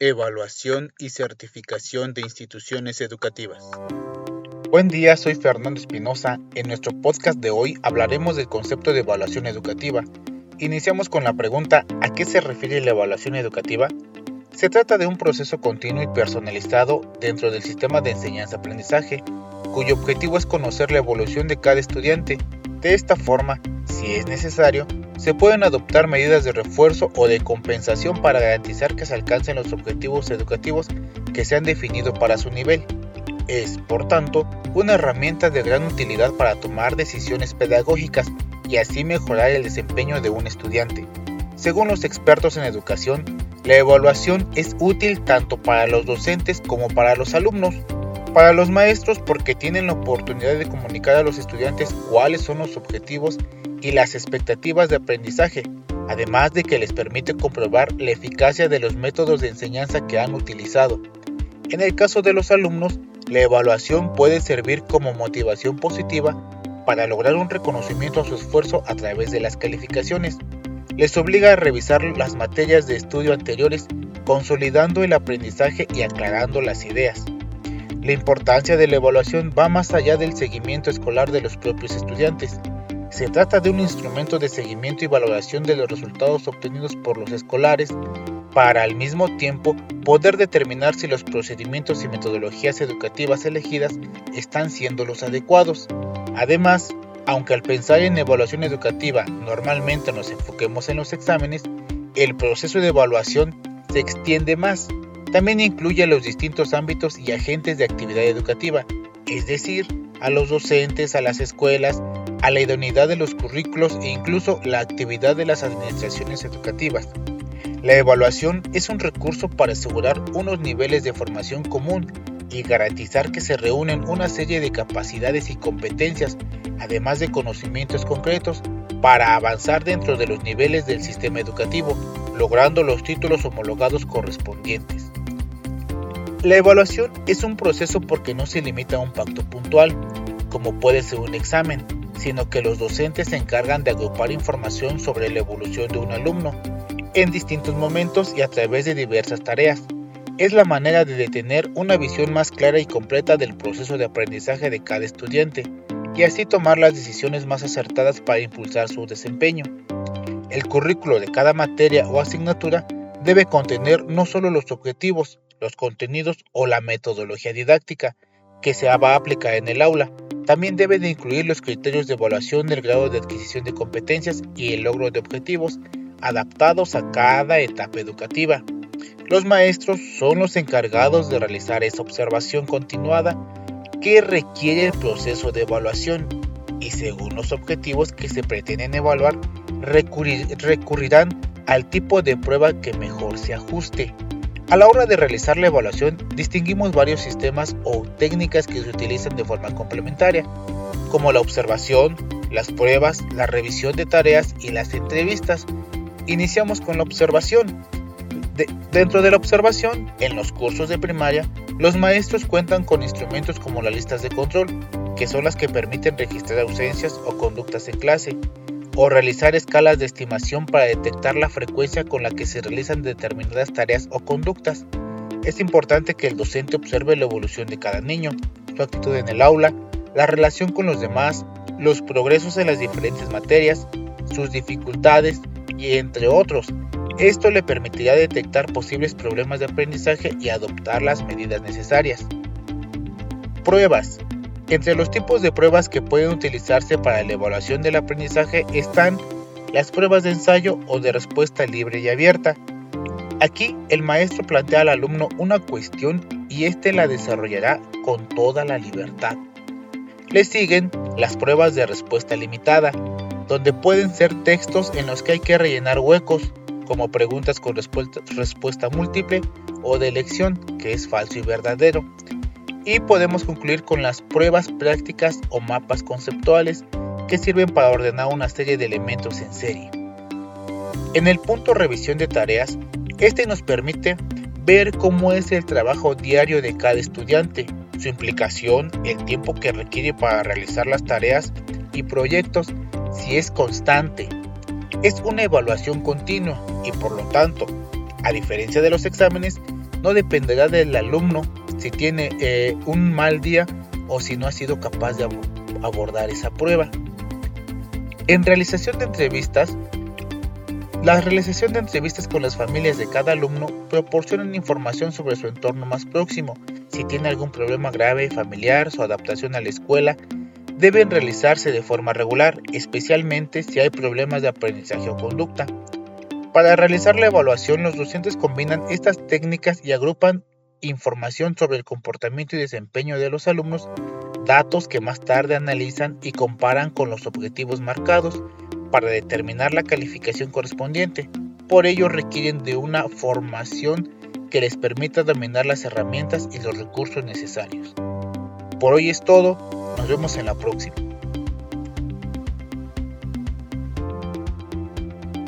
Evaluación y certificación de instituciones educativas. Buen día, soy Fernando Espinosa. En nuestro podcast de hoy hablaremos del concepto de evaluación educativa. Iniciamos con la pregunta ¿a qué se refiere la evaluación educativa? Se trata de un proceso continuo y personalizado dentro del sistema de enseñanza-aprendizaje, cuyo objetivo es conocer la evolución de cada estudiante. De esta forma, si es necesario, se pueden adoptar medidas de refuerzo o de compensación para garantizar que se alcancen los objetivos educativos que se han definido para su nivel. Es, por tanto, una herramienta de gran utilidad para tomar decisiones pedagógicas y así mejorar el desempeño de un estudiante. Según los expertos en educación, la evaluación es útil tanto para los docentes como para los alumnos. Para los maestros porque tienen la oportunidad de comunicar a los estudiantes cuáles son los objetivos y las expectativas de aprendizaje, además de que les permite comprobar la eficacia de los métodos de enseñanza que han utilizado. En el caso de los alumnos, la evaluación puede servir como motivación positiva para lograr un reconocimiento a su esfuerzo a través de las calificaciones. Les obliga a revisar las materias de estudio anteriores, consolidando el aprendizaje y aclarando las ideas. La importancia de la evaluación va más allá del seguimiento escolar de los propios estudiantes. Se trata de un instrumento de seguimiento y valoración de los resultados obtenidos por los escolares para al mismo tiempo poder determinar si los procedimientos y metodologías educativas elegidas están siendo los adecuados. Además, aunque al pensar en evaluación educativa normalmente nos enfoquemos en los exámenes, el proceso de evaluación se extiende más. También incluye a los distintos ámbitos y agentes de actividad educativa, es decir, a los docentes, a las escuelas, a la idoneidad de los currículos e incluso la actividad de las administraciones educativas. La evaluación es un recurso para asegurar unos niveles de formación común y garantizar que se reúnen una serie de capacidades y competencias, además de conocimientos concretos, para avanzar dentro de los niveles del sistema educativo, logrando los títulos homologados correspondientes. La evaluación es un proceso porque no se limita a un pacto puntual, como puede ser un examen, sino que los docentes se encargan de agrupar información sobre la evolución de un alumno en distintos momentos y a través de diversas tareas. Es la manera de tener una visión más clara y completa del proceso de aprendizaje de cada estudiante y así tomar las decisiones más acertadas para impulsar su desempeño. El currículo de cada materia o asignatura debe contener no solo los objetivos, los contenidos o la metodología didáctica que se va a aplicar en el aula, también debe de incluir los criterios de evaluación del grado de adquisición de competencias y el logro de objetivos adaptados a cada etapa educativa. Los maestros son los encargados de realizar esa observación continuada que requiere el proceso de evaluación y según los objetivos que se pretenden evaluar recurrirán al tipo de prueba que mejor se ajuste. A la hora de realizar la evaluación, distinguimos varios sistemas o técnicas que se utilizan de forma complementaria, como la observación, las pruebas, la revisión de tareas y las entrevistas. Iniciamos con la observación. dentro de la observación, en los cursos de primaria, los maestros cuentan con instrumentos como las listas de control, que son las que permiten registrar ausencias o conductas en clase, o realizar escalas de estimación para detectar la frecuencia con la que se realizan determinadas tareas o conductas. Es importante que el docente observe la evolución de cada niño, su actitud en el aula, la relación con los demás, los progresos en las diferentes materias, sus dificultades y entre otros. Esto le permitirá detectar posibles problemas de aprendizaje y adoptar las medidas necesarias. Pruebas. Entre los tipos de pruebas que pueden utilizarse para la evaluación del aprendizaje están las pruebas de ensayo o de respuesta libre y abierta. Aquí el maestro plantea al alumno una cuestión y éste la desarrollará con toda la libertad. Le siguen las pruebas de respuesta limitada, donde pueden ser textos en los que hay que rellenar huecos, como preguntas con respuesta, respuesta múltiple o de elección, que es falso y verdadero y podemos concluir con las pruebas prácticas o mapas conceptuales que sirven para ordenar una serie de elementos en serie. En el punto revisión de tareas, este nos permite ver cómo es el trabajo diario de cada estudiante, su implicación, el tiempo que requiere para realizar las tareas y proyectos, si es constante. Es una evaluación continua y por lo tanto, a diferencia de los exámenes, no dependerá del alumno si tiene eh, un mal día o si no ha sido capaz de abordar esa prueba. En realización de entrevistas, la realización de entrevistas con las familias de cada alumno proporcionan información sobre su entorno más próximo, si tiene algún problema grave familiar, su adaptación a la escuela, deben realizarse de forma regular, especialmente si hay problemas de aprendizaje o conducta. Para realizar la evaluación, los docentes combinan estas técnicas y agrupan información sobre el comportamiento y desempeño de los alumnos, datos que más tarde analizan y comparan con los objetivos marcados para determinar la calificación correspondiente. Por ello requieren de una formación que les permita dominar las herramientas y los recursos necesarios. Por hoy es todo, nos vemos en la próxima.